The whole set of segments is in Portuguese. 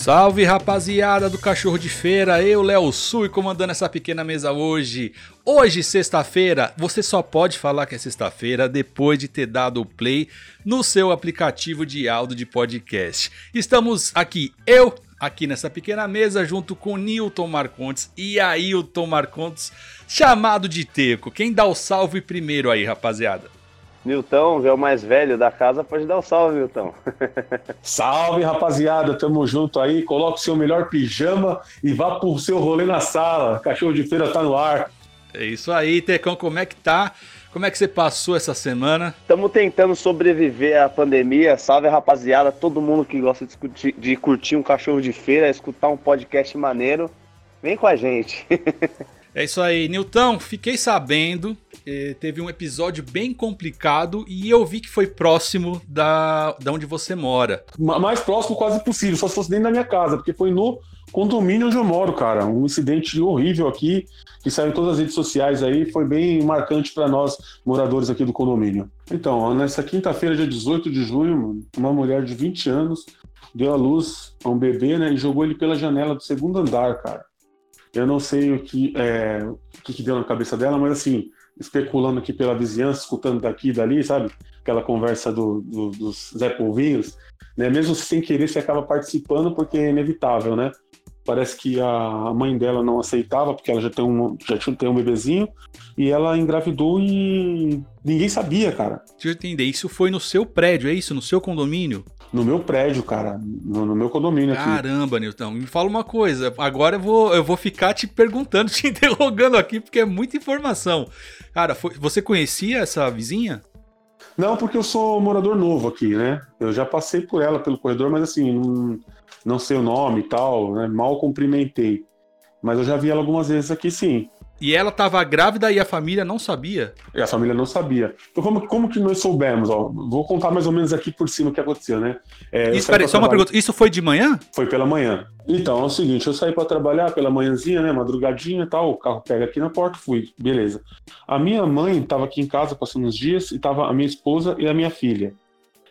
Salve rapaziada do Cachorro de Feira, eu, Léo Sui, comandando essa pequena mesa hoje. Hoje, sexta-feira, você só pode falar que é sexta-feira depois de ter dado o play no seu aplicativo de áudio de podcast. Estamos aqui, eu, aqui nessa pequena mesa, junto com Newton Marcontes e Ailton Marcontes, chamado de Teco. Quem dá o salve primeiro aí, rapaziada? Nilton, é o mais velho da casa, pode dar o um salve, Nilton. salve, rapaziada, tamo junto aí. Coloque o seu melhor pijama e vá pro seu rolê na sala. Cachorro de feira tá no ar. É isso aí, Tecão, como é que tá? Como é que você passou essa semana? Estamos tentando sobreviver à pandemia. Salve, rapaziada, todo mundo que gosta de, discutir, de curtir um cachorro de feira, escutar um podcast maneiro. Vem com a gente. É isso aí, Nilton. Fiquei sabendo, eh, teve um episódio bem complicado e eu vi que foi próximo da, da onde você mora. Mais próximo quase possível, só se fosse dentro da minha casa, porque foi no condomínio onde eu moro, cara. Um incidente horrível aqui, que saiu em todas as redes sociais aí, foi bem marcante para nós, moradores aqui do condomínio. Então, nessa quinta-feira, dia 18 de junho, uma mulher de 20 anos deu à luz a um bebê, né, e jogou ele pela janela do segundo andar, cara. Eu não sei o que, é, o que, que deu na cabeça dela, mas assim, especulando aqui pela vizinhança, escutando daqui e dali, sabe? Aquela conversa do, do, dos Zé Polvinhos, né? Mesmo sem querer, você acaba participando porque é inevitável, né? Parece que a mãe dela não aceitava, porque ela já tem um, já tem um bebezinho, e ela engravidou e ninguém sabia, cara. Deixa eu entender, isso foi no seu prédio, é isso? No seu condomínio? no meu prédio, cara, no, no meu condomínio aqui. Caramba, Nilton, me fala uma coisa. Agora eu vou, eu vou ficar te perguntando, te interrogando aqui, porque é muita informação. Cara, foi, você conhecia essa vizinha? Não, porque eu sou morador novo aqui, né? Eu já passei por ela pelo corredor, mas assim, não, não sei o nome e tal, né? Mal cumprimentei. Mas eu já vi ela algumas vezes aqui, sim. E ela estava grávida e a família não sabia? E a família não sabia. Então, como, como que nós soubemos? Ó, vou contar mais ou menos aqui por cima o que aconteceu, né? É, isso, peraí, só uma pergunta. Isso foi de manhã? Foi pela manhã. Então, é o seguinte, eu saí para trabalhar pela manhãzinha, né? Madrugadinha e tal. O carro pega aqui na porta, fui. Beleza. A minha mãe estava aqui em casa passando uns dias e estava a minha esposa e a minha filha.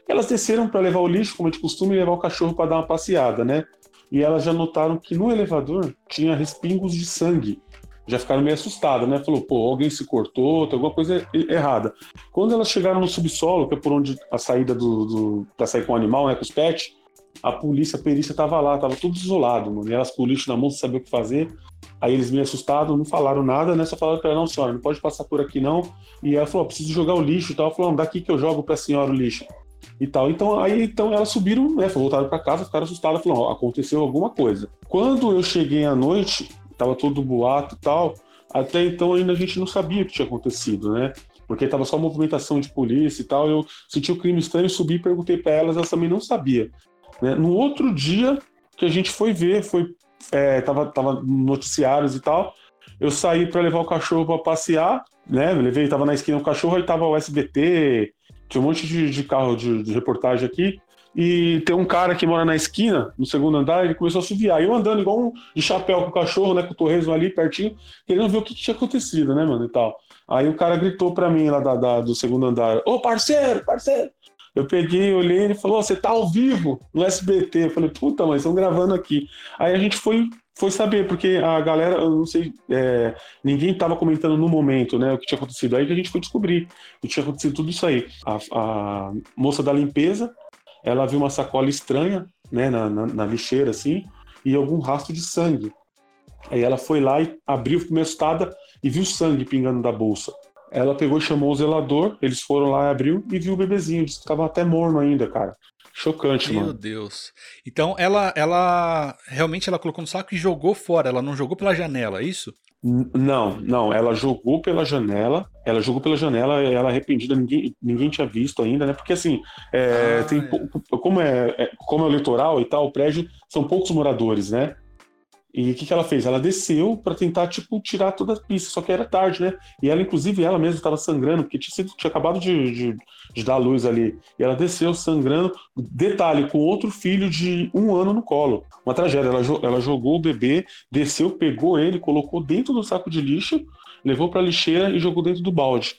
Elas desceram para levar o lixo, como é de costume, e levar o cachorro para dar uma passeada, né? E elas já notaram que no elevador tinha respingos de sangue já ficaram meio assustadas, né? Falou, pô, alguém se cortou, tem alguma coisa errada. Quando elas chegaram no subsolo, que é por onde a saída do, do para sair com o animal, né, com os pets, a polícia, a perícia tava lá, tava tudo isolado, mano. E elas com o lixo na mão, sem saber o que fazer. Aí eles meio assustados, não falaram nada, né? Só falaram para ela, não, senhora, não pode passar por aqui não. E ela falou, preciso jogar o lixo e tal. Falou, daqui que eu jogo pra senhora o lixo. E tal. Então, aí então elas subiram, né? Voltaram para casa, ficaram assustadas, falaram, aconteceu alguma coisa. Quando eu cheguei à noite, tava todo boato e tal. Até então ainda a gente não sabia o que tinha acontecido, né? Porque tava só movimentação de polícia e tal. Eu senti o crime estranho, subi e perguntei para elas, elas também não sabia. Né? No outro dia que a gente foi ver, foi é, tava, tava noticiários e tal. Eu saí para levar o cachorro para passear, né? Eu levei, tava na esquina o cachorro, aí tava o SBT, tinha um monte de, de carro de, de reportagem aqui e tem um cara que mora na esquina, no segundo andar, ele começou a suviar. Eu andando igual um de chapéu com o cachorro, né, com o torresmo ali pertinho, querendo ver o que, tinha acontecido, né, mano, e tal. Aí o cara gritou pra mim lá da, da do segundo andar: Ô, parceiro, parceiro! Eu peguei, olhei, ele falou: Você tá ao vivo no SBT. Eu falei: Puta, mas estão gravando aqui. Aí a gente foi, foi saber, porque a galera, eu não sei, é, ninguém tava comentando no momento, né, o que tinha acontecido. Aí que a gente foi descobrir que tinha acontecido tudo isso aí. A, a moça da limpeza ela viu uma sacola estranha, né, na, na, na lixeira, assim, e algum rastro de sangue. Aí ela foi lá e abriu, ficou meio assustada e viu sangue pingando da bolsa. Ela pegou e chamou o zelador, eles foram lá e abriu e viu o bebezinho, que tava até morno ainda, cara. Chocante, Meu mano. Meu Deus. Então ela, ela realmente ela colocou no saco e jogou fora, ela não jogou pela janela, é isso? Não, não, ela jogou pela janela, ela jogou pela janela, ela arrependida, ninguém, ninguém tinha visto ainda, né? Porque assim, é, ah, tem, é. como, é, é, como é o litoral e tal, o prédio são poucos moradores, né? E o que, que ela fez? Ela desceu para tentar, tipo, tirar toda a pista, só que era tarde, né? E ela, inclusive, ela mesma estava sangrando, porque tinha, sido, tinha acabado de, de, de, dar luz ali. E ela desceu sangrando, detalhe, com outro filho de um ano no colo. Uma tragédia. Ela, ela jogou o bebê, desceu, pegou ele, colocou dentro do saco de lixo, levou para a lixeira e jogou dentro do balde.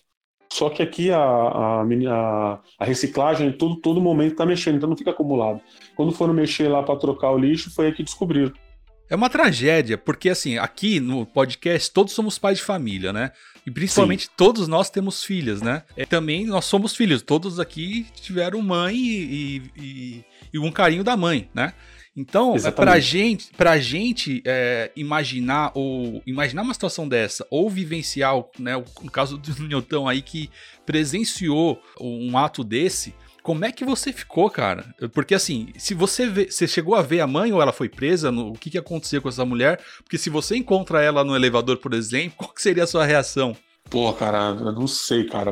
Só que aqui a, a, a, reciclagem, todo, todo momento está mexendo, então não fica acumulado. Quando foram mexer lá para trocar o lixo, foi aí que descobriram. É uma tragédia, porque assim, aqui no podcast todos somos pais de família, né? E principalmente Sim. todos nós temos filhas, né? É, também nós somos filhos, todos aqui tiveram mãe e, e, e um carinho da mãe, né? Então, Exatamente. pra gente, pra gente é, imaginar ou imaginar uma situação dessa, ou vivenciar, né, no caso do Newton aí que presenciou um ato desse, como é que você ficou, cara? Porque assim, se você vê, você chegou a ver a mãe ou ela foi presa, no, o que, que aconteceu com essa mulher? Porque se você encontra ela no elevador, por exemplo, qual que seria a sua reação? Pô, cara, eu não sei, cara.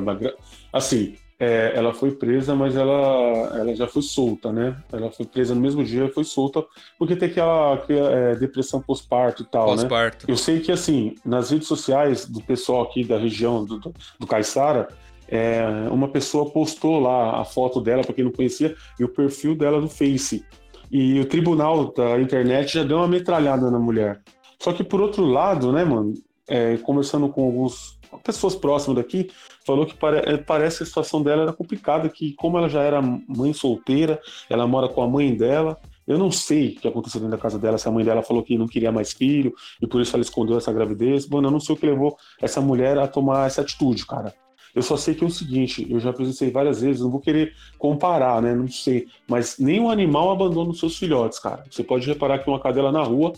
Assim, é, ela foi presa, mas ela, ela já foi solta, né? Ela foi presa no mesmo dia foi solta, porque tem aquela, aquela é, depressão pós-parto e tal, pós né? Eu sei que, assim, nas redes sociais do pessoal aqui da região do, do, do Caiçara, é, uma pessoa postou lá a foto dela, para quem não conhecia, e o perfil dela no Face. E o tribunal da internet já deu uma metralhada na mulher. Só que, por outro lado, né, mano, é, conversando com alguns pessoas próximas daqui, falou que pare, é, parece que a situação dela era complicada, que como ela já era mãe solteira, ela mora com a mãe dela, eu não sei o que aconteceu dentro da casa dela, se a mãe dela falou que não queria mais filho e por isso ela escondeu essa gravidez. Mano, eu não sei o que levou essa mulher a tomar essa atitude, cara. Eu só sei que é o seguinte, eu já presenciei várias vezes, não vou querer comparar, né? Não sei. Mas nenhum animal abandona os seus filhotes, cara. Você pode reparar que uma cadela na rua,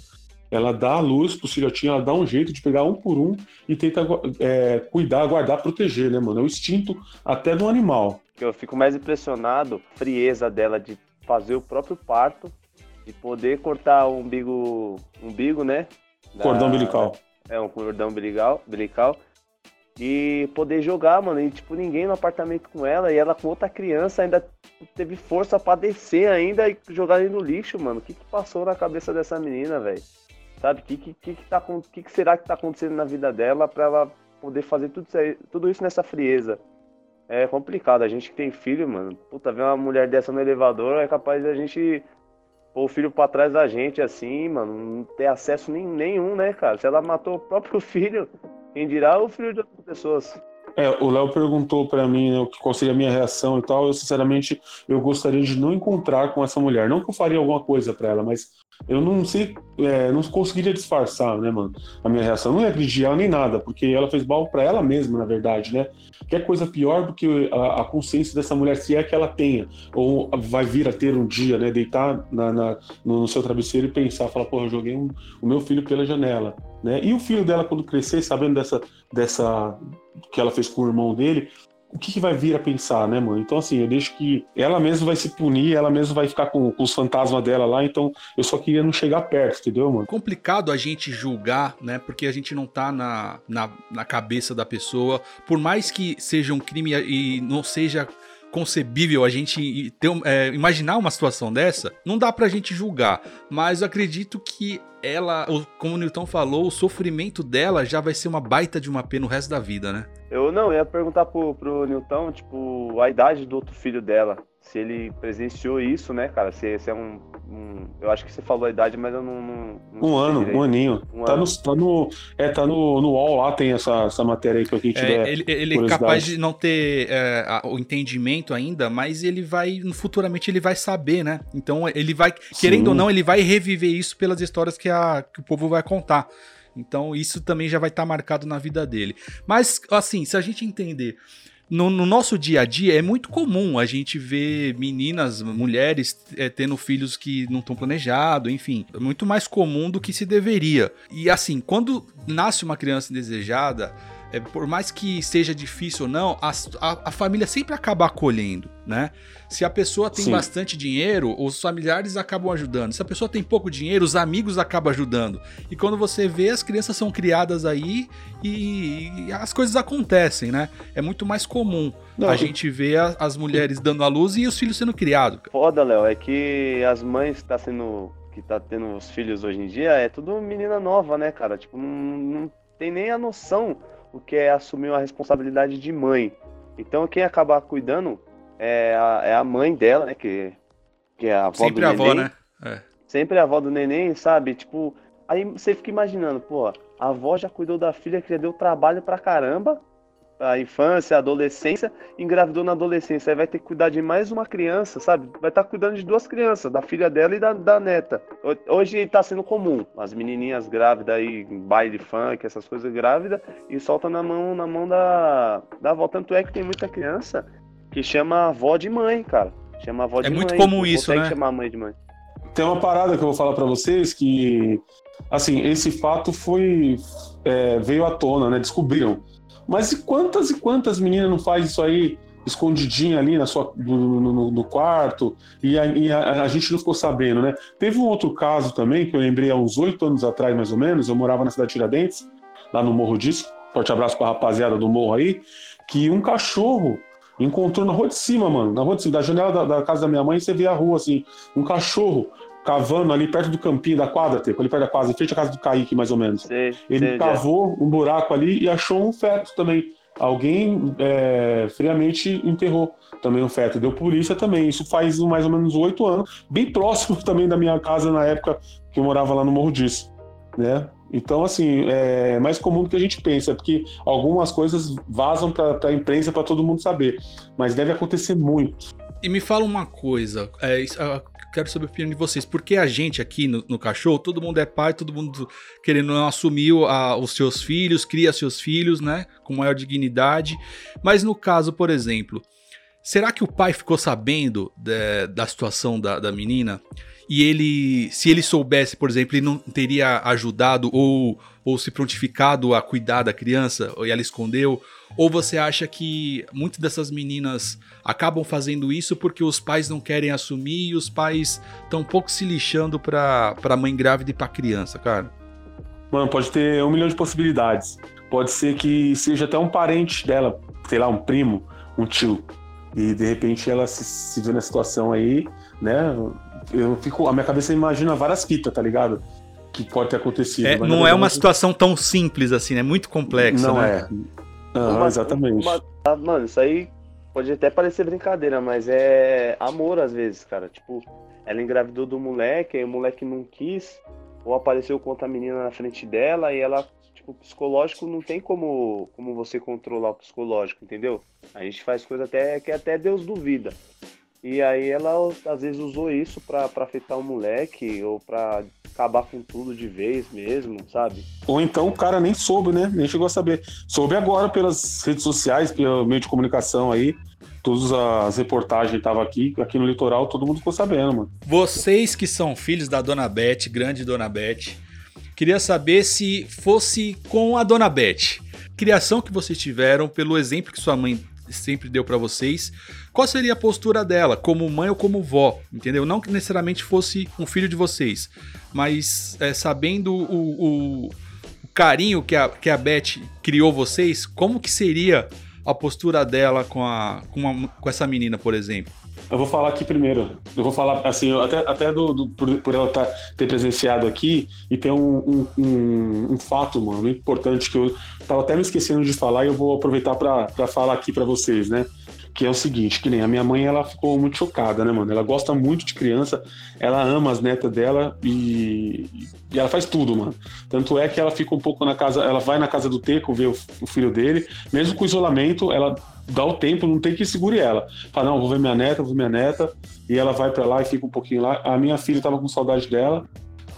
ela dá a luz pro filhotinho, ela dá um jeito de pegar um por um e tenta é, cuidar, guardar, proteger, né, mano? É o instinto até do animal. Eu fico mais impressionado, frieza dela de fazer o próprio parto, de poder cortar o umbigo, umbigo, né? Da, cordão umbilical. É, um cordão umbilical, umbilical. E poder jogar, mano, e tipo, ninguém no apartamento com ela, e ela com outra criança ainda teve força para descer ainda e jogar ali no lixo, mano. O que que passou na cabeça dessa menina, velho? Sabe? O que, que, que, tá, que, que será que tá acontecendo na vida dela para ela poder fazer tudo isso, aí, tudo isso nessa frieza? É complicado. A gente que tem filho, mano, puta, ver uma mulher dessa no elevador é capaz de a gente pôr o filho pra trás da gente, assim, mano, não ter acesso nem, nenhum, né, cara? Se ela matou o próprio filho, quem dirá o filho de outras pessoas? É, o Léo perguntou para mim né, qual seria a minha reação e tal. Eu, sinceramente, eu gostaria de não encontrar com essa mulher. Não que eu faria alguma coisa para ela, mas eu não sei, é, não conseguiria disfarçar, né, mano, a minha reação. Não ia agredir ela nem nada, porque ela fez mal para ela mesma, na verdade, né? Que é coisa pior do que a, a, consciência dessa mulher, se é que ela tenha, ou vai vir a ter um dia, né? Deitar na, na no, seu travesseiro e pensar, falar, pô, eu joguei um, o meu filho pela janela, né? E o filho dela, quando crescer, sabendo dessa, dessa que ela fez com o irmão dele, o que, que, vai vir a pensar, né, mano? Então, assim, eu deixo que ela mesma vai se punir, ela mesma vai ficar com, com, os fantasmas dela lá, então eu só queria não chegar perto, entendeu, mano? Complicado a gente julgar, né, porque a gente não tá na, na, na cabeça da pessoa, por mais que seja um crime e não seja concebível a gente ter, é, imaginar uma situação dessa, não dá pra gente julgar. Mas eu acredito que ela, como o Newton falou, o sofrimento dela já vai ser uma baita de uma pena o resto da vida, né? Eu não, eu ia perguntar pro, pro Newton, tipo, a idade do outro filho dela se ele presenciou isso, né, cara? Se, se é um, um, Eu acho que você falou a idade, mas eu não. não, não um ano, direito. um aninho. Um tá, ano. No, tá no. É, tá no, no UOL lá, tem essa, essa matéria aí que a gente é, Ele, ele é capaz de não ter é, o entendimento ainda, mas ele vai. Futuramente ele vai saber, né? Então ele vai. Querendo Sim. ou não, ele vai reviver isso pelas histórias que, a, que o povo vai contar. Então isso também já vai estar tá marcado na vida dele. Mas, assim, se a gente entender no, no, nosso dia a dia é muito comum a gente ver meninas, mulheres é, tendo filhos que não estão planejados, enfim, é muito mais comum do que se deveria. E assim, quando nasce uma criança indesejada, é, por mais que seja difícil ou não, a, a, a, família sempre acaba acolhendo, né? Se a pessoa tem Sim. bastante dinheiro, os familiares acabam ajudando. Se a pessoa tem pouco dinheiro, os amigos acabam ajudando. E quando você vê, as crianças são criadas aí e, e as coisas acontecem, né? É muito mais comum não, a gente ver a, as mulheres dando a luz e os filhos sendo criados. Foda, Léo, é que as mães que tá sendo que tá tendo os filhos hoje em dia é tudo menina nova, né, cara? Tipo, não, não tem nem a noção o que é assumir uma responsabilidade de mãe. Então quem acaba cuidando é a, é a mãe dela, né? Que, que é a avó Sempre do a neném. avó, né? É. Sempre a avó do neném, sabe? Tipo, aí você fica imaginando, pô, a avó já cuidou da filha que já deu trabalho pra caramba a infância, a adolescência, engravidou na adolescência. Aí vai ter que cuidar de mais uma criança, sabe? Vai estar tá cuidando de duas crianças, da filha dela e da, da neta. Hoje está sendo comum, as menininhas grávidas aí, baile funk, essas coisas grávidas, e solta na mão, na mão da, da avó. Tanto é que tem muita criança que chama avó de mãe, cara. Chama avó é de mãe. É muito comum isso, né? chamar a mãe de mãe. Tem uma parada que eu vou falar para vocês que, assim, esse fato foi é, veio à tona, né? Descobriram. Mas e quantas e quantas meninas não faz isso aí escondidinha ali na sua, no, no, no quarto e, a, e a, a, gente não ficou sabendo, né? Teve um outro caso também que eu lembrei há uns oito anos atrás, mais ou menos. Eu morava na cidade de Tiradentes, lá no Morro Disso. Forte abraço para a rapaziada do Morro aí. Que um cachorro encontrou na rua de cima, mano. Na rua de cima, da janela da, da casa da minha mãe, você vê a rua assim. Um cachorro cavando ali perto do campinho da quadra, tipo, ali perto da quadra, em frente à casa do Kaique, mais ou menos. Sim, ele sim, cavou já. um buraco ali e achou um feto também. Alguém é, friamente enterrou também um feto. Deu polícia também. Isso faz mais ou menos oito anos, bem próximo também da minha casa na época que eu morava lá no Morro Disso, né? Então, assim, é mais comum do que a gente pensa, porque algumas coisas vazam para a imprensa para todo mundo saber, mas deve acontecer muito. E me fala uma coisa, é, quero saber a opinião de vocês. Porque a gente aqui no, no cachorro, todo mundo é pai, todo mundo querendo não assumir a, os seus filhos, cria seus filhos, né? Com maior dignidade. Mas no caso, por exemplo, será que o pai ficou sabendo de, da situação da, da menina? E ele, se ele soubesse, por exemplo, ele não teria ajudado ou, ou se prontificado a cuidar da criança, e ela escondeu? Ou você acha que muitas dessas meninas acabam fazendo isso porque os pais não querem assumir e os pais estão um pouco se lixando pra, pra mãe grávida e pra criança, cara? Mano, pode ter um milhão de possibilidades. Pode ser que seja até um parente dela, sei lá, um primo, um tio. E de repente ela se, se vê na situação aí, né? Eu fico, a minha cabeça imagina várias fitas, tá ligado? Que pode ter acontecido. É, não é uma situação tão simples assim, é muito complexa. Não né? é. Não, uma, exatamente. Uma, ah, mano, isso aí pode até parecer brincadeira, mas é amor às vezes, cara. Tipo, ela engravidou do moleque, aí o moleque não quis, ou apareceu com outra menina na frente dela, e ela, tipo, psicológico não tem como, como você controlar o psicológico, entendeu? A gente faz coisa até que até Deus duvida. E aí ela às vezes usou isso pra, pra afetar o moleque, ou pra acabar com tudo de vez mesmo, sabe? Ou então o cara nem soube, né? Nem chegou a saber. Soube agora pelas redes sociais, pelo meio de comunicação aí. Todas as reportagens estavam aqui, aqui no litoral, todo mundo ficou sabendo, mano. Vocês que são filhos da Dona Beth, grande Dona Beth, queria saber se fosse com a Dona Beth. Criação que vocês tiveram, pelo exemplo que sua mãe sempre deu para vocês, qual seria a postura dela, como mãe ou como vó, entendeu? Não que necessariamente fosse um filho de vocês, mas é, sabendo o, o, o, carinho que a, que a Beth criou vocês, como que seria a postura dela com, a, com, a, com essa menina, por exemplo? Eu vou falar aqui primeiro. Eu vou falar, assim, até, até do, do por, por, ela tá, ter presenciado aqui e tem um, um, um, um, fato, mano, importante que eu tava até me esquecendo de falar e eu vou aproveitar para falar aqui para vocês, né? Que é o seguinte, que nem a minha mãe, ela ficou muito chocada, né, mano? Ela gosta muito de criança, ela ama as netas dela e, e ela faz tudo, mano. Tanto é que ela fica um pouco na casa, ela vai na casa do Teco ver o, o filho dele, mesmo com isolamento, ela dá o tempo, não tem que segure ela. Fala, não, vou ver minha neta, vou ver minha neta, e ela vai para lá e fica um pouquinho lá. A minha filha tava com saudade dela,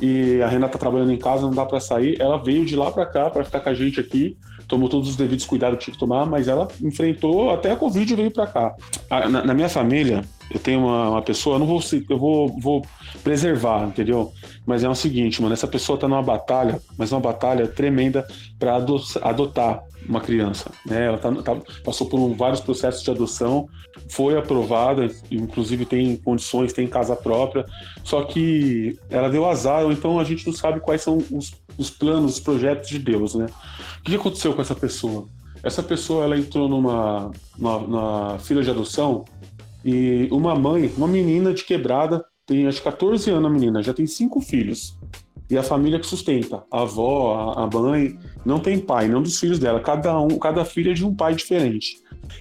e a Renata tá trabalhando em casa, não dá para sair. Ela veio de lá para cá para ficar com a gente aqui tomou todos os devidos cuidados que tinha que tomar, mas ela enfrentou até a Covid e veio para cá. Na, na, minha família, eu tenho uma, uma, pessoa, eu não vou, eu vou, vou preservar, entendeu? Mas é o seguinte, mano, essa pessoa tá numa batalha, mas uma batalha tremenda para adotar uma criança, né? Ela tá, tá, passou por um, vários processos de adoção, foi aprovada, inclusive tem condições, tem casa própria, só que ela deu azar, ou então a gente não sabe quais são os, os planos, os projetos de Deus, né? O que aconteceu com essa pessoa? Essa pessoa ela entrou numa, fila de adoção e uma mãe, uma menina de quebrada, tem acho que 14 anos a menina, já tem cinco filhos. E a família que sustenta, a avó, a mãe, não tem pai, não dos filhos dela. Cada um, cada filha é de um pai diferente.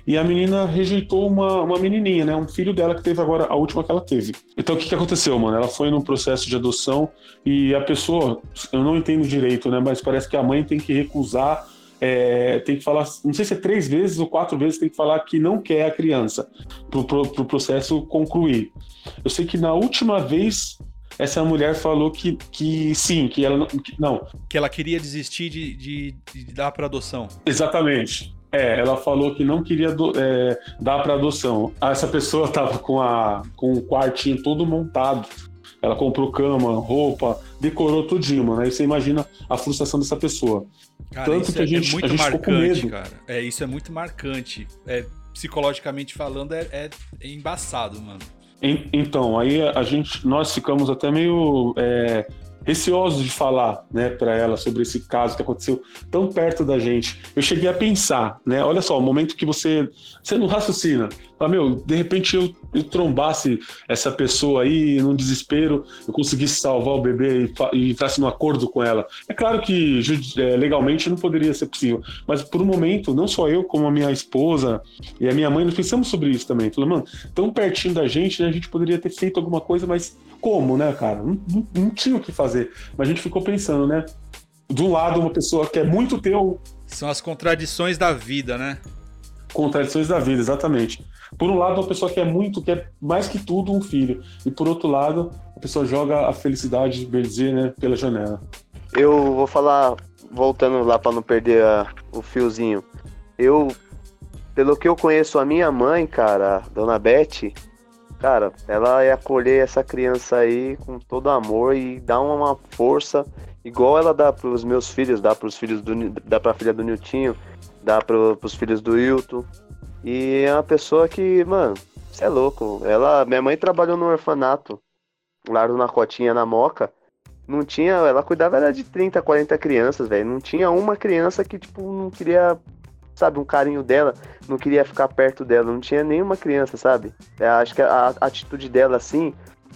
E a menina rejeitou uma, uma menininha, né? Um filho dela que teve agora, a última que ela teve. Então o que, que aconteceu, mano? Ela foi num processo de adoção e a pessoa, eu não entendo direito, né? Mas parece que a mãe tem que recusar é, tem que falar, não sei se é três vezes ou quatro vezes, tem que falar que não quer a criança para o pro, pro processo concluir. Eu sei que na última vez essa mulher falou que, que sim, que ela não. Que, não. que ela queria desistir de, de, de dar para adoção. Exatamente. É, ela falou que não queria do, é, dar para adoção. Essa pessoa estava com, a, com o quartinho todo montado. Ela comprou cama, roupa, decorou tudinho, mano. Aí você imagina a frustração dessa pessoa. Cara, Tanto que a é, gente, é muito a gente marcante, cara. É, isso é muito marcante. É, psicologicamente falando, é, é, é embaçado, mano. Então, aí a gente, nós ficamos até meio é, receosos de falar, né, para ela sobre esse caso que aconteceu tão perto da gente. Eu cheguei a pensar, né, olha só, o momento que você, você não raciocina, fala, meu, de repente eu, eu trombasse essa pessoa aí num desespero, eu conseguisse salvar o bebê e, e entrasse num acordo com ela. É claro que é, legalmente não poderia ser possível, mas por um momento, não só eu, como a minha esposa e a minha mãe, nós pensamos sobre isso também. Falei, mano, tão pertinho da gente, né, a gente poderia ter feito alguma coisa, mas como, né, cara? Não, não, não tinha o que fazer. Mas a gente ficou pensando, né? Do lado, uma pessoa que é muito teu. São as contradições da vida, né? Contradições da vida, exatamente. Por um lado, uma pessoa que é muito, que é mais que tudo um filho. E por outro lado, a pessoa joga a felicidade, bem dizer, né, pela janela. Eu vou falar, voltando lá para não perder a, o fiozinho. Eu, pelo que eu conheço a minha mãe, cara, a dona Beth, Cara, ela ia acolher essa criança aí com todo amor e dar uma força, igual ela dá pros meus filhos, dá pros filhos do. dá pra filha do Niltinho, dá pro, pros filhos do Hilton. E é uma pessoa que, mano, você é louco. Ela. Minha mãe trabalhou no orfanato, lá na Cotinha, na Moca. Não tinha. Ela cuidava era de 30, 40 crianças, velho. Não tinha uma criança que, tipo, não queria sabe, um carinho dela, não queria ficar perto dela, não tinha nenhuma criança, sabe? Eu é, acho que a, a atitude dela, assim,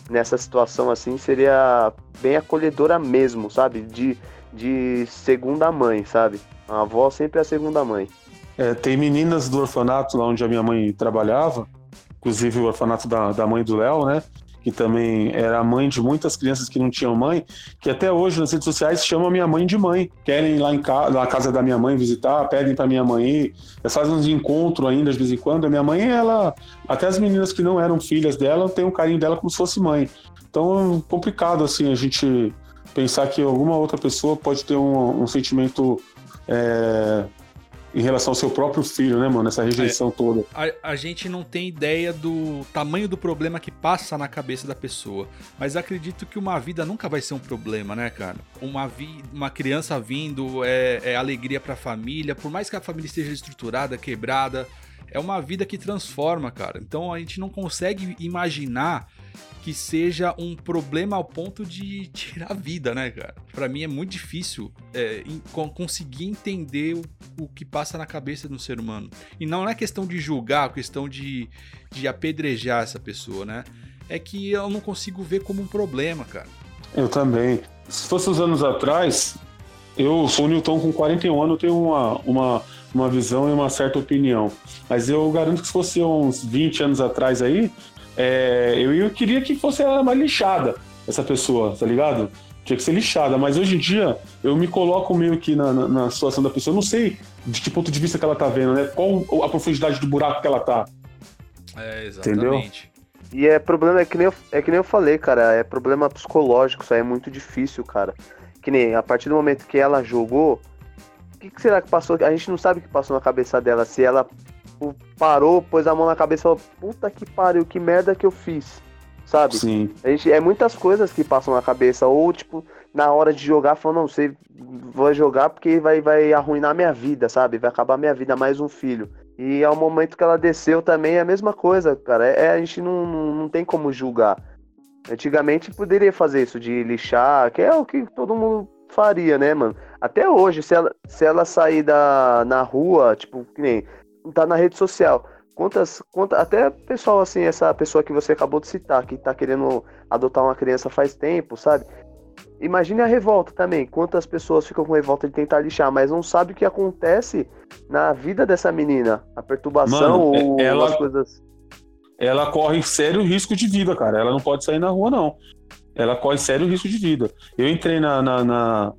nessa situação, assim, seria bem acolhedora mesmo, sabe? De, de segunda mãe, sabe? A avó sempre é a segunda mãe. É, tem meninas do orfanato lá onde a minha mãe trabalhava, inclusive o orfanato da, da mãe do Léo, né? que também era mãe de muitas crianças que não tinham mãe, que até hoje nas redes sociais chamam a minha mãe de mãe. Querem ir lá em casa, na casa da minha mãe visitar, pedem para minha mãe ir, elas fazem uns encontros ainda de vez em quando. A minha mãe, ela, até as meninas que não eram filhas dela, têm um carinho dela como se fosse mãe. Então, complicado assim a gente pensar que alguma outra pessoa pode ter um, um sentimento é, em relação ao seu próprio filho, né, mano? Essa rejeição é, toda. A, a, gente não tem ideia do tamanho do problema que passa na cabeça da pessoa. Mas acredito que uma vida nunca vai ser um problema, né, cara? Uma, vi, uma criança vindo é, é alegria pra família, por mais que a família esteja estruturada, quebrada. É uma vida que transforma, cara. Então a gente não consegue imaginar que seja um problema ao ponto de tirar a vida, né, cara? Para mim é muito difícil é, conseguir entender o, o, que passa na cabeça do ser humano. E não é questão de julgar, é questão de, de apedrejar essa pessoa, né? É que eu não consigo ver como um problema, cara. Eu também. Se fosse uns anos atrás, eu sou o Newton com 41 anos, eu tenho uma, uma, uma visão e uma certa opinião. Mas eu garanto que se fosse uns 20 anos atrás aí, é, eu, eu queria que fosse ela mais lixada, essa pessoa, tá ligado? Tinha que ser lixada, mas hoje em dia eu me coloco meio que na, na, na situação da pessoa. Eu não sei de que ponto de vista que ela tá vendo, né? Qual a profundidade do buraco que ela tá. É, exatamente. Entendeu? E é problema, é que, nem eu, é que nem eu falei, cara, é problema psicológico, isso aí é muito difícil, cara. Que nem a partir do momento que ela jogou, o que, que, será que passou? A gente não sabe o que passou na cabeça dela, se ela tipo, parou, pôs a mão na cabeça e falou, puta que pariu, que merda que eu fiz. Sabe? Sim. A gente, é muitas coisas que passam na cabeça. Ou, tipo, na hora de jogar, falou, não, você vai jogar porque vai, vai arruinar minha vida, sabe? Vai acabar minha vida, mais um filho. E ao momento que ela desceu também é a mesma coisa, cara. É, a gente não, não, não tem como julgar. Antigamente poderia fazer isso de lixar, que é o que todo mundo faria, né, mano? Até hoje, se ela, se ela sair da, na rua, tipo, que nem tá na rede social. Quantas, quantas, até pessoal assim, essa pessoa que você acabou de citar, que tá querendo adotar uma criança faz tempo, sabe? Imagine a revolta também. Quantas pessoas ficam com revolta de tentar lixar, mas não sabe o que acontece na vida dessa menina. A perturbação Mano, ou ela, as coisas. Ela corre sério risco de vida, cara. Ela não pode sair na rua, não. Ela corre sério risco de vida. Eu entrei na, na, na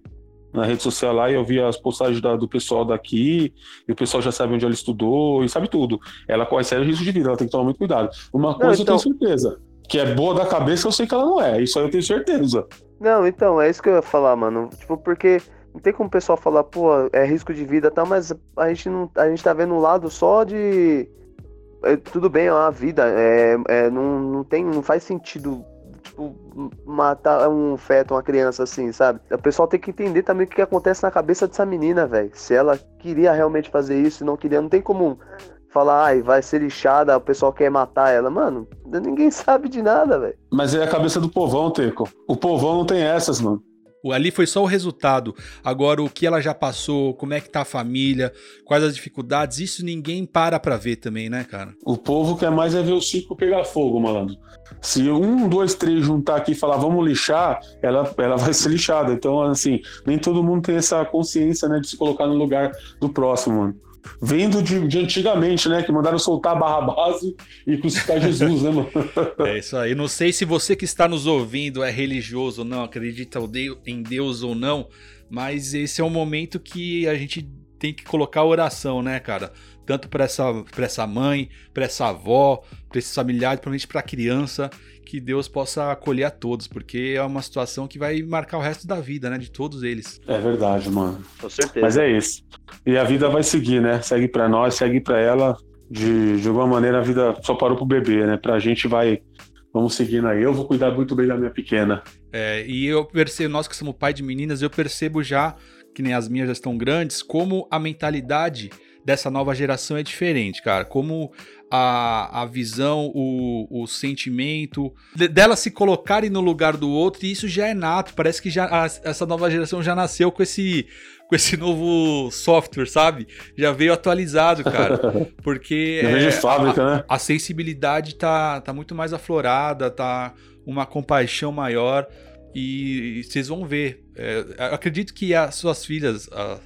na rede social lá e eu via as postagens da, do pessoal daqui, e o pessoal já sabe onde ela estudou e sabe tudo. Ela corre sério risco de vida, ela tem que tomar muito cuidado. Uma coisa então... eu tenho então- certeza, que é boa da cabeça, eu sei que ela não é. Isso aí eu tenho certeza. Não, então, é isso que eu ia falar, mano. Tipo, porque não tem como o pessoal falar, pô, é risco de vida e tal, mas a gente, não, a gente tá vendo um lado só de. É, tudo bem, é uma vida. É, é, não, não, tem, não faz sentido tipo, matar um feto, uma criança assim, sabe? O pessoal tem que entender também o que acontece na cabeça dessa menina, velho. Se ela queria realmente fazer isso e não queria, não tem como falar, ai, vai ser lixada, o pessoal quer matar ela. Mano, ninguém sabe de nada, velho. Mas é a cabeça do povão, Teco. O povão não tem essas, mano. Ali foi só o resultado. Agora, o que ela já passou, como é que tá a família, quais as dificuldades, isso ninguém para pra ver também, né, cara? O povo quer mais é ver o circo pegar fogo, malandro. Se um, dois, três juntar aqui e falar vamos lixar, ela, ela vai ser lixada. Então, assim, nem todo mundo tem essa consciência, né, de se colocar no lugar do próximo, mano vendo de, de, antigamente, né? Que mandaram soltar barra base e crucificar Jesus, né, mano? É isso aí. Não sei se você que está nos ouvindo é religioso ou não, acredita em Deus ou não, mas esse é um momento que a gente tem que colocar oração, né, cara? Tanto para essa, essa mãe, para essa avó, para esses familiares, principalmente para a criança que Deus possa acolher a todos, porque é uma situação que vai marcar o resto da vida, né, de todos eles. É verdade, mano. Com certeza. Mas é isso. E a vida vai seguir, né? Segue para nós, segue para ela. De, de alguma maneira a vida só parou pro bebê, né? Pra gente vai vamos seguindo aí. Eu vou cuidar muito bem da minha pequena. É, e eu percebo, nós que somos pai de meninas, eu percebo já, que nem as minhas já estão grandes, como a mentalidade dessa nova geração é diferente, cara. Como a, a visão, o, o sentimento, de, delas se colocarem no lugar do outro, e isso já é nato. Parece que já a, essa nova geração já nasceu com esse com esse novo software, sabe? Já veio atualizado, cara. Porque é, fábrica, a, né? a sensibilidade tá, tá muito mais aflorada, tá uma compaixão maior. E, e vocês vão ver. É, acredito que as suas filhas, a,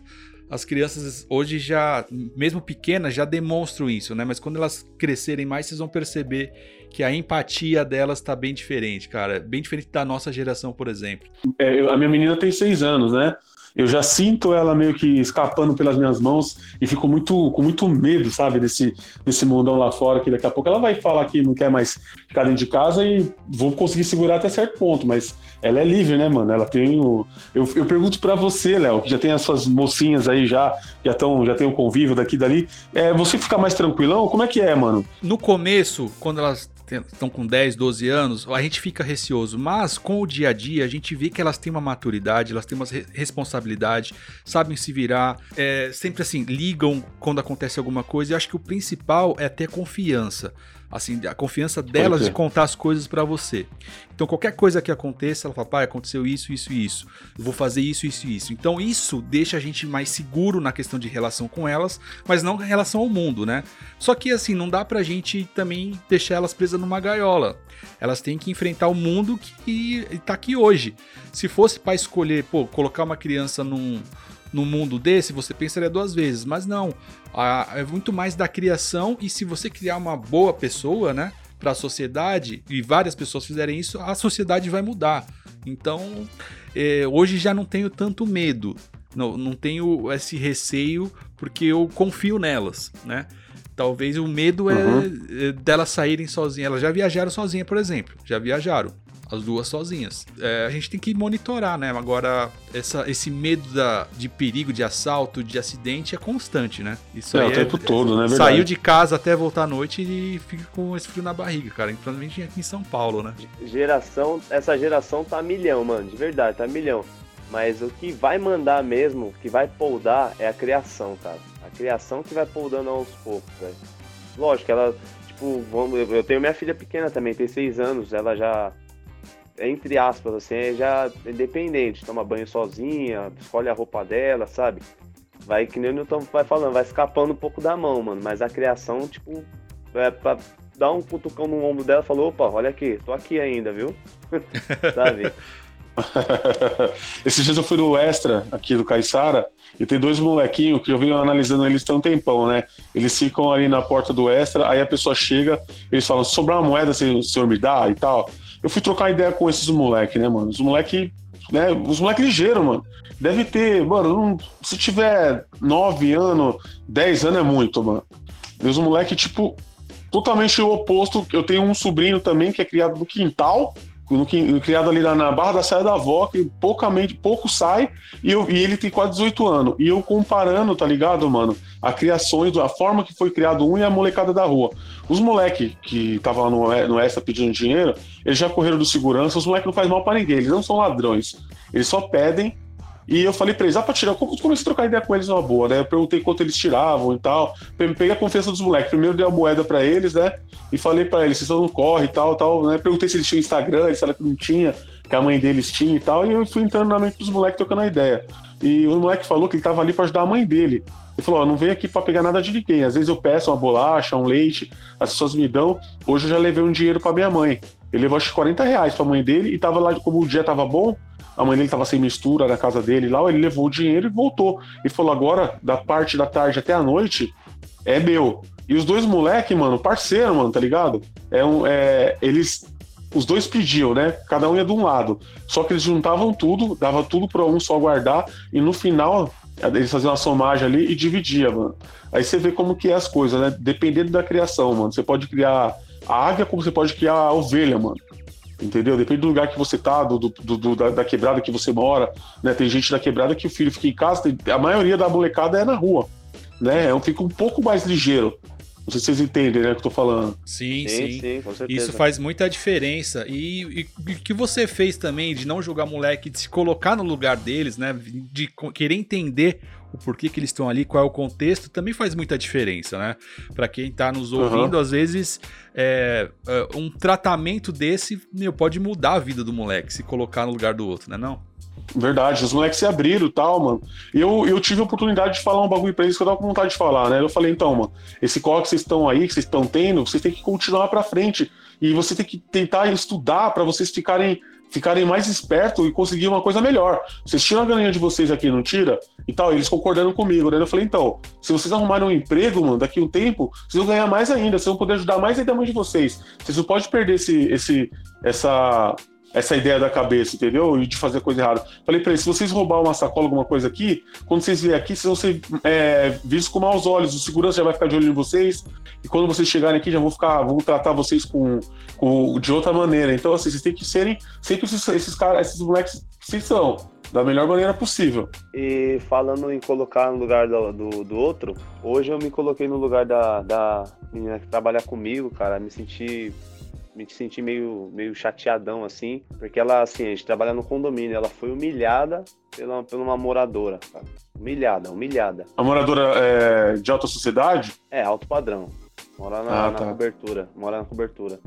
as crianças hoje já, mesmo pequenas, já demonstram isso, né? Mas quando elas crescerem mais, vocês vão perceber que a empatia delas está bem diferente, cara. Bem diferente da nossa geração, por exemplo. É, a minha menina tem seis anos, né? eu já sinto ela meio que escapando pelas minhas mãos e fico muito com muito medo, sabe, desse, desse mundão lá fora, que daqui a pouco ela vai falar que não quer mais ficar dentro de casa e vou conseguir segurar até certo ponto, mas ela é livre, né, mano? Ela tem o... Eu, eu pergunto para você, Léo, que já tem as suas mocinhas aí já, já, tão, já tem o convívio daqui e dali, é, você fica mais tranquilão? Como é que é, mano? No começo, quando elas estão com 10, 12 anos, a gente fica receoso, mas com o dia a dia a gente vê que elas têm uma maturidade, elas têm uma responsabilidade, sabem se virar, é, sempre assim, ligam quando acontece alguma coisa, e acho que o principal é ter confiança assim, a confiança delas de contar as coisas para você. Então, qualquer coisa que aconteça, ela fala, pai, aconteceu isso, isso e isso. Eu vou fazer isso, isso e isso. Então, isso deixa a gente mais seguro na questão de relação com elas, mas não em relação ao mundo, né? Só que, assim, não dá pra gente também deixar elas presas numa gaiola. Elas têm que enfrentar o mundo que tá aqui hoje. Se fosse para escolher, pô, colocar uma criança num num mundo desse, você pensaria duas vezes, mas não. é muito mais da criação e se você criar uma boa pessoa, né, para a sociedade e várias pessoas fizerem isso, a sociedade vai mudar. Então, é, hoje já não tenho tanto medo, não, não tenho esse receio porque eu confio nelas, né? Talvez o medo é, uhum. é delas saírem sozinhas. Elas já viajaram sozinhas, por exemplo. Já viajaram as duas sozinhas. É, a gente tem que monitorar, né? Agora, essa, esse medo da, de perigo, de assalto, de acidente é constante, né? Isso é, o tempo é, todo, né? É saiu de casa até voltar à noite e fica com esse frio na barriga, cara. Principalmente aqui em São Paulo, né? Geração, essa geração tá milhão, mano, de verdade, tá milhão. Mas o que vai mandar mesmo, o que vai poldar é a criação, cara. A criação que vai poldando aos poucos, velho. Lógico, ela, tipo, vamos, eu tenho minha filha pequena também, tem seis anos, ela já entre aspas, assim, é já independente, toma banho sozinha, escolhe a roupa dela, sabe? Vai, que nem o Newton vai falando, vai escapando um pouco da mão, mano. Mas a criação, tipo, é pra dar um cutucão no ombro dela, falou, opa, olha aqui, tô aqui ainda, viu? sabe? Esses dias eu fui no Extra, aqui do Caixara, e tem dois molequinhos que eu venho analisando eles tem um tempão, né? Eles ficam ali na porta do Extra, aí a pessoa chega, eles falam, sobrar uma moeda, se o senhor me dá e tal. Eu fui trocar ideia com esses moleque, né, mano? Os moleque, né? Os moleque ligeiro, mano. Deve ter, mano, se tiver 9 anos, 10 anos é muito, mano. E os moleque, tipo, totalmente o oposto. Eu tenho um sobrinho também que é criado no quintal, no, criado ali na, Barra da Saia da Avó, que poucamente, pouco sai, e, eu, e ele tem quase 18 anos. E eu comparando, tá ligado, mano? A criações, a forma que foi criado um e a molecada da rua. Os moleque que estavam lá no, no Extra pedindo dinheiro, eles já correram do segurança, os moleques não fazem mal para ninguém, eles não são ladrões. Eles só pedem e eu falei pra eles, ah, pra tirar. Comecei a trocar ideia com eles numa boa, né? Eu perguntei quanto eles tiravam e tal. Peguei a confiança dos moleques. Primeiro dei a moeda pra eles, né? E falei pra eles, vocês não corre e tal, tal, né? Perguntei se eles tinham Instagram, eles falaram que não tinha, que a mãe deles tinha e tal. E eu fui entrando na mente dos moleques trocando a ideia. E o moleque falou que ele tava ali pra ajudar a mãe dele. Ele falou: ó, não venho aqui pra pegar nada de ninguém. Às vezes eu peço uma bolacha, um leite, as pessoas me dão. Hoje eu já levei um dinheiro pra minha mãe. Ele levou acho que 40 reais pra mãe dele e tava lá, como o dia tava bom, a mãe dele estava sem mistura na casa dele lá, ele levou o dinheiro e voltou. E falou: agora, da parte da tarde até a noite, é meu. E os dois moleque, mano, parceiro, mano, tá ligado? É um, é, eles. Os dois pediam, né? Cada um ia de um lado. Só que eles juntavam tudo, dava tudo para um só guardar, e no final eles faziam uma somagem ali e dividia, mano. Aí você vê como que é as coisas, né? Dependendo da criação, mano. Você pode criar a águia como você pode criar a ovelha, mano entendeu? Depende do lugar que você tá, do, do, do da, da, quebrada que você mora, né? Tem gente da quebrada que o filho fica em casa, tem, a maioria da molecada é na rua, né? É fica um pouco mais ligeiro. Não sei se vocês entendem, né, o que eu tô falando. Sim, sim. sim. sim Isso faz muita diferença. E o que você fez também de não jogar moleque, de se colocar no lugar deles, né? De querer entender o porquê que eles estão ali, qual é o contexto, também faz muita diferença, né? Para quem tá nos ouvindo, uhum. às vezes é, é, um tratamento desse meu, pode mudar a vida do moleque, se colocar no lugar do outro, né? Não? Verdade, os moleques se abriram e tal, mano. Eu, eu tive a oportunidade de falar um bagulho pra eles que eu tava com vontade de falar, né? Eu falei, então, mano, esse corre que vocês estão aí, que vocês estão tendo, vocês têm que continuar pra frente. E você tem que tentar estudar para vocês ficarem ficarem mais espertos e conseguir uma coisa melhor. Vocês tiram a galinha de vocês aqui, não tira? E tal, eles concordando comigo, né? Eu falei, então, se vocês arrumarem um emprego, mano, daqui um tempo, vocês vão ganhar mais ainda, vocês vão poder ajudar mais ainda a mãe de vocês. Vocês não podem perder esse, esse, essa, essa ideia da cabeça, entendeu? E de fazer coisa errada. Falei pra eles, se vocês roubar uma sacola, alguma coisa aqui, quando vocês vierem aqui, vocês vão ser é, vistos com maus olhos. O segurança já vai ficar de olho em vocês. E quando vocês chegarem aqui, já vão ficar, vão tratar vocês com, com de outra maneira. Então, assim, vocês têm que serem sempre esses, esses caras, esses moleques que são. Da melhor maneira possível. E falando em colocar no lugar do, do, do outro, hoje eu me coloquei no lugar da, da menina que trabalha comigo, cara. Me senti me senti meio, meio chateadão, assim, porque ela, assim, a gente trabalha no condomínio, ela foi humilhada pela, pela uma moradora, cara. Humilhada, humilhada. A moradora é de alta sociedade? É, alto padrão. Mora na, ah, tá. na cobertura, mora na cobertura.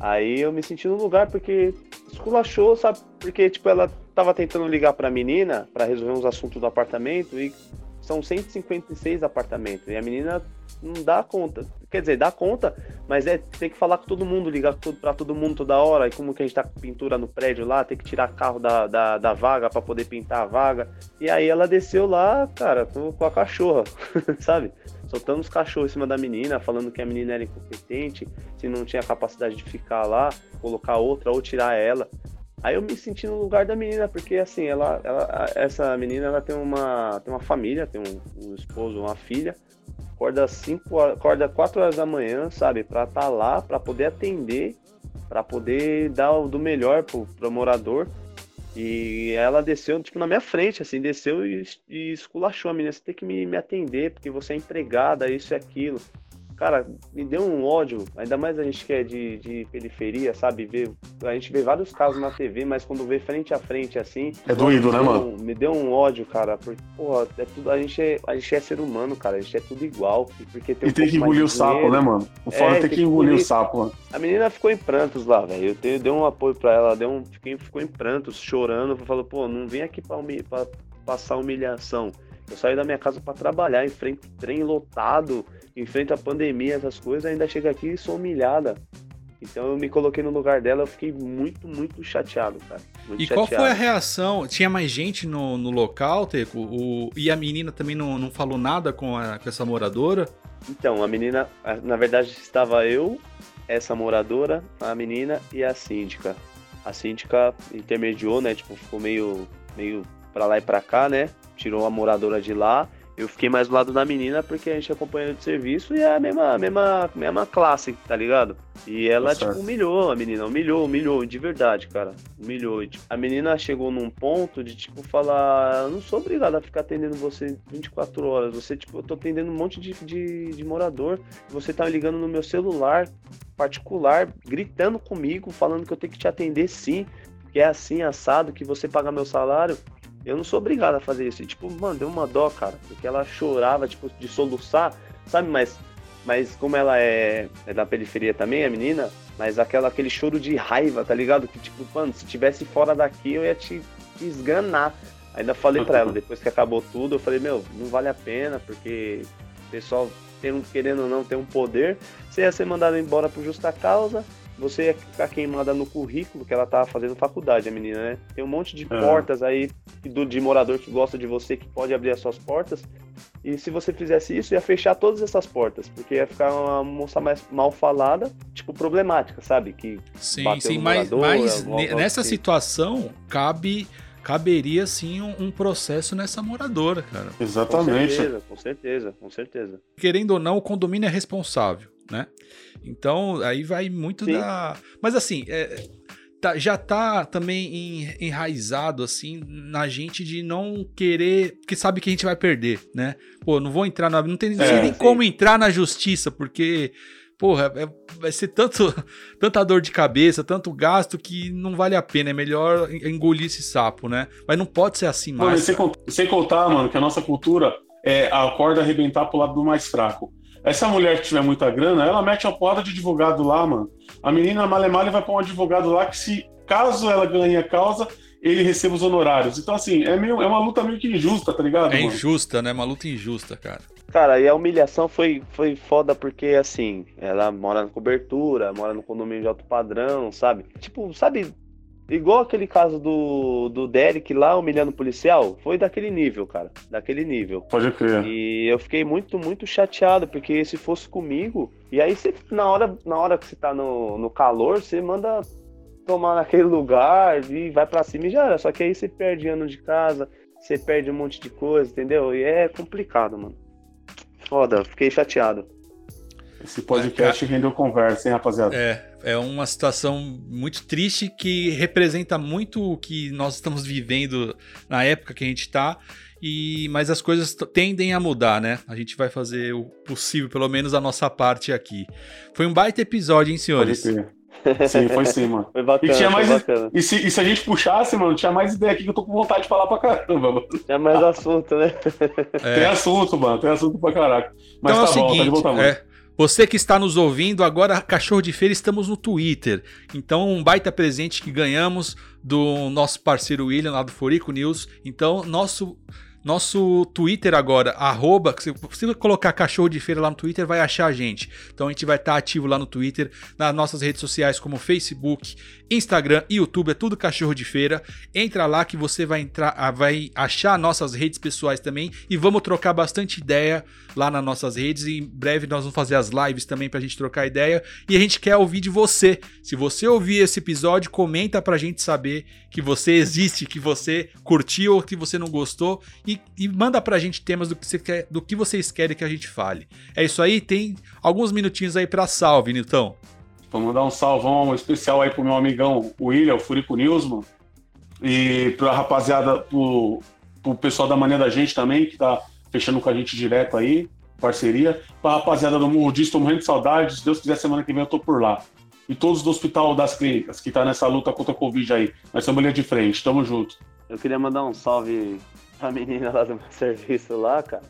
Aí eu me senti no lugar porque esculachou, sabe? Porque, tipo, ela tava tentando ligar pra menina para resolver uns assuntos do apartamento e são 156 apartamentos. E a menina não dá conta. Quer dizer, dá conta, mas é tem que falar com todo mundo, ligar para todo mundo toda hora. E como que a gente tá com pintura no prédio lá, tem que tirar carro da, da, da vaga para poder pintar a vaga. E aí ela desceu lá, cara, com, com a cachorra, sabe? Soltando os cachorros em cima da menina, falando que a menina era incompetente, se não tinha capacidade de ficar lá, colocar outra ou tirar ela. Aí eu me senti no lugar da menina, porque assim, ela, ela essa menina ela tem uma, tem uma família, tem um, um esposo, uma filha, acorda cinco acorda 4 horas da manhã, sabe, para estar tá lá, para poder atender, para poder dar o do melhor pro, pro morador. E ela desceu, tipo, na minha frente, assim, desceu e, e esculachou a menina, você tem que me, me atender, porque você é empregada, isso e aquilo. Cara, me deu um ódio, ainda mais a gente que é de, de periferia, sabe? Vê, a gente vê vários casos na TV, mas quando vê frente a frente assim. É doído, né, mano? Me deu um ódio, cara, porque, porra, é tudo, a, gente é, a gente é ser humano, cara, a gente é tudo igual. Porque tem um e tem que engolir o sapo, né, mano? O foda é, tem que engolir o sapo, mano. A menina ficou em prantos lá, velho. Eu dei um apoio pra ela, deu um, fiquei, ficou em prantos, chorando. Falou, pô, não vem aqui pra, pra passar humilhação. Eu saí da minha casa para trabalhar, em frente trem lotado, enfrenta a pandemia, essas coisas, ainda chega aqui e sou humilhada. Então eu me coloquei no lugar dela, eu fiquei muito, muito chateado, cara. Muito e chateado. qual foi a reação? Tinha mais gente no, no local, Teco? O, e a menina também não, não falou nada com, a, com essa moradora? Então, a menina, na verdade, estava eu, essa moradora, a menina e a síndica. A síndica intermediou, né? Tipo, ficou meio, meio pra lá e pra cá, né? Tirou a moradora de lá eu fiquei mais do lado da menina porque a gente é companheiro de serviço e é a mesma, mesma, mesma classe, tá ligado? E ela, tipo, humilhou a menina, humilhou, humilhou, de verdade, cara. Humilhou. E, tipo, a menina chegou num ponto de, tipo, falar: Eu não sou obrigado a ficar atendendo você 24 horas. Você, tipo, eu tô atendendo um monte de, de, de morador. Você tá ligando no meu celular particular, gritando comigo, falando que eu tenho que te atender sim, que é assim, assado, que você paga meu salário. Eu não sou obrigado a fazer isso. E, tipo, mano, deu uma dó, cara. Porque ela chorava, tipo, de soluçar, sabe? Mas, mas como ela é, é da periferia também, a menina, mas aquela, aquele choro de raiva, tá ligado? Que, tipo, mano, se tivesse fora daqui, eu ia te, esganar. Ainda falei pra ela, depois que acabou tudo, eu falei, meu, não vale a pena, porque o pessoal, querendo ou não, tem um poder. Você ia ser mandado embora por justa causa, você ia ficar queimada no currículo que ela tava fazendo faculdade, a menina, né? Tem um monte de é. portas aí do, de morador que gosta de você, que pode abrir as suas portas. E se você fizesse isso, ia fechar todas essas portas, porque ia ficar uma moça mais mal falada, tipo, problemática, sabe? Que sim, sim, mas, mas nessa assim. situação cabe caberia sim um, um, processo nessa moradora, cara. Exatamente. Com certeza, com certeza, com certeza. Querendo ou não, o condomínio é responsável, né? Então, aí vai muito sim. da. Mas assim, é, tá, já tá também enraizado, assim, na gente de não querer. Porque sabe que a gente vai perder, né? Pô, não vou entrar na. Não tem, é, nem sim. como entrar na justiça, porque porra, é, vai ser tanto, tanta dor de cabeça, tanto gasto que não vale a pena. É melhor engolir esse sapo, né? Mas não pode ser assim mais. Sem, contar, sem contar, mano, que a nossa cultura é a corda arrebentar pro lado do mais fraco. Essa mulher que tiver muita grana, ela mete a porta de advogado lá, mano. A menina Malemale vai pra um advogado lá que se caso ela ganhe a causa, ele receba os honorários. Então, assim, é, meio, é uma luta meio que injusta, tá ligado? É mano? injusta, né? Uma luta injusta, cara. Cara, e a humilhação foi, foi foda porque, assim, ela mora na cobertura, mora no condomínio de alto padrão, sabe? Tipo, sabe, igual aquele caso do, do Derek lá humilhando o policial, foi daquele nível, cara, daquele nível. Pode crer. E eu fiquei muito, muito chateado, porque se fosse comigo, e aí você, na hora, na hora que você tá no, no calor, você manda tomar naquele lugar e vai para cima e já era. Só que aí você perde ano de casa, você perde um monte de coisa, entendeu? E é complicado, mano. Foda, fiquei chateado. Esse podcast é, rendeu conversa, hein, rapaziada? É, é uma situação muito triste que representa muito o que nós estamos vivendo na época que a gente está. E, mas as coisas tendem a mudar, né? A gente vai fazer o possível, pelo menos a nossa parte aqui. Foi um baita episódio, hein, senhores? Sim, foi sim, mano. Foi bacana, e, tinha mais, bacana. E, se, e se a gente puxasse, mano, tinha mais ideia aqui que eu tô com vontade de falar pra caramba, mano. Tinha mais assunto, né? É. Tem assunto, mano, tem assunto pra caraca. Mas então tá é o bom, seguinte, tá de volta, mano. É, você que está nos ouvindo, agora Cachorro de Feira, estamos no Twitter. Então, um baita presente que ganhamos do nosso parceiro William, lá do Forico News. Então, nosso nosso Twitter agora, arroba, se você colocar cachorro de feira lá no Twitter, vai achar a gente. Então a gente vai estar ativo lá no Twitter, nas nossas redes sociais como Facebook, Instagram YouTube, é tudo cachorro de feira. Entra lá que você vai entrar, ah, vai achar nossas redes pessoais também e vamos trocar bastante ideia lá nas nossas redes. E em breve nós vamos fazer as lives também pra gente trocar ideia. E a gente quer ouvir de você. Se você ouvir esse episódio, comenta pra gente saber que você existe, que você curtiu ou que você não gostou e, e manda pra gente temas do que, você quer, do que vocês querem que a gente fale. É isso aí, tem alguns minutinhos aí pra salve, Nilton. Vou mandar um salvão especial aí pro meu amigão William, o Furico Newsman, e pra rapaziada, pro, pro pessoal da Mania da Gente também, que tá fechando com a gente direto aí, parceria. Pra rapaziada do Morro Diz, tô morrendo de saudade, se Deus quiser, semana que vem eu tô por lá. E todos do Hospital das Clínicas, que tá nessa luta contra a Covid aí. Nós estamos ali de frente, tamo junto. Eu queria mandar um salve pra menina lá do meu serviço lá, cara.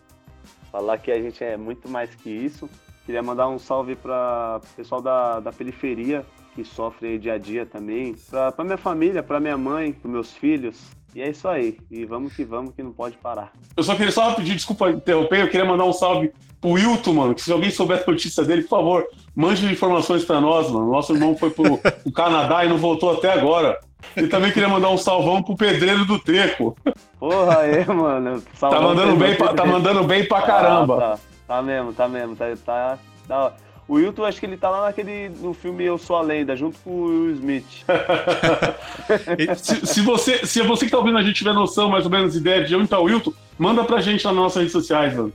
Falar que a gente é muito mais que isso. Queria mandar um salve para o pessoal da, da periferia que sofre dia a dia também, para minha família, para minha mãe, para meus filhos. E é isso aí. E vamos que vamos, que não pode parar. Eu só queria só pedir desculpa interromper, eu queria mandar um salve pro Wilton, mano, que se alguém souber a notícia dele, por favor, mande informações para nós, mano. Nosso irmão foi pro, pro Canadá e não voltou até agora. E também queria mandar um salvão pro pedreiro do Treco. Porra, aí, mano. tá mandando bem, pra, tá mandando bem pra caramba. Ah, tá. Tá mesmo, tá mesmo. Tá, tá, tá. O Wilton, acho que ele tá lá naquele. no filme Eu Sou a Lenda, junto com o Will Smith. se, se, você, se você que tá ouvindo a gente tiver noção, mais ou menos, ideia de onde tá o Wilton, manda pra gente lá nas nossas redes sociais, mano.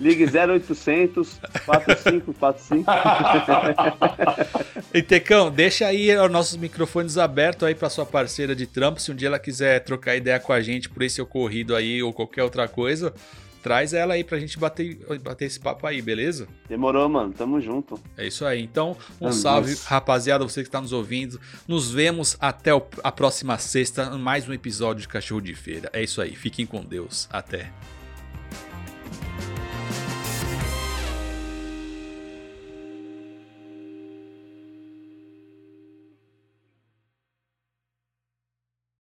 Ligue 0800 4545. e Tecão, deixa aí os nossos microfones abertos aí para sua parceira de trampo. Se um dia ela quiser trocar ideia com a gente por esse ocorrido aí ou qualquer outra coisa, traz ela aí pra gente bater, bater esse papo aí, beleza? Demorou, mano. Tamo junto. É isso aí. Então, um salve, rapaziada, você que está nos ouvindo. Nos vemos até a próxima sexta, mais um episódio de Cachorro de Feira. É isso aí. Fiquem com Deus. Até.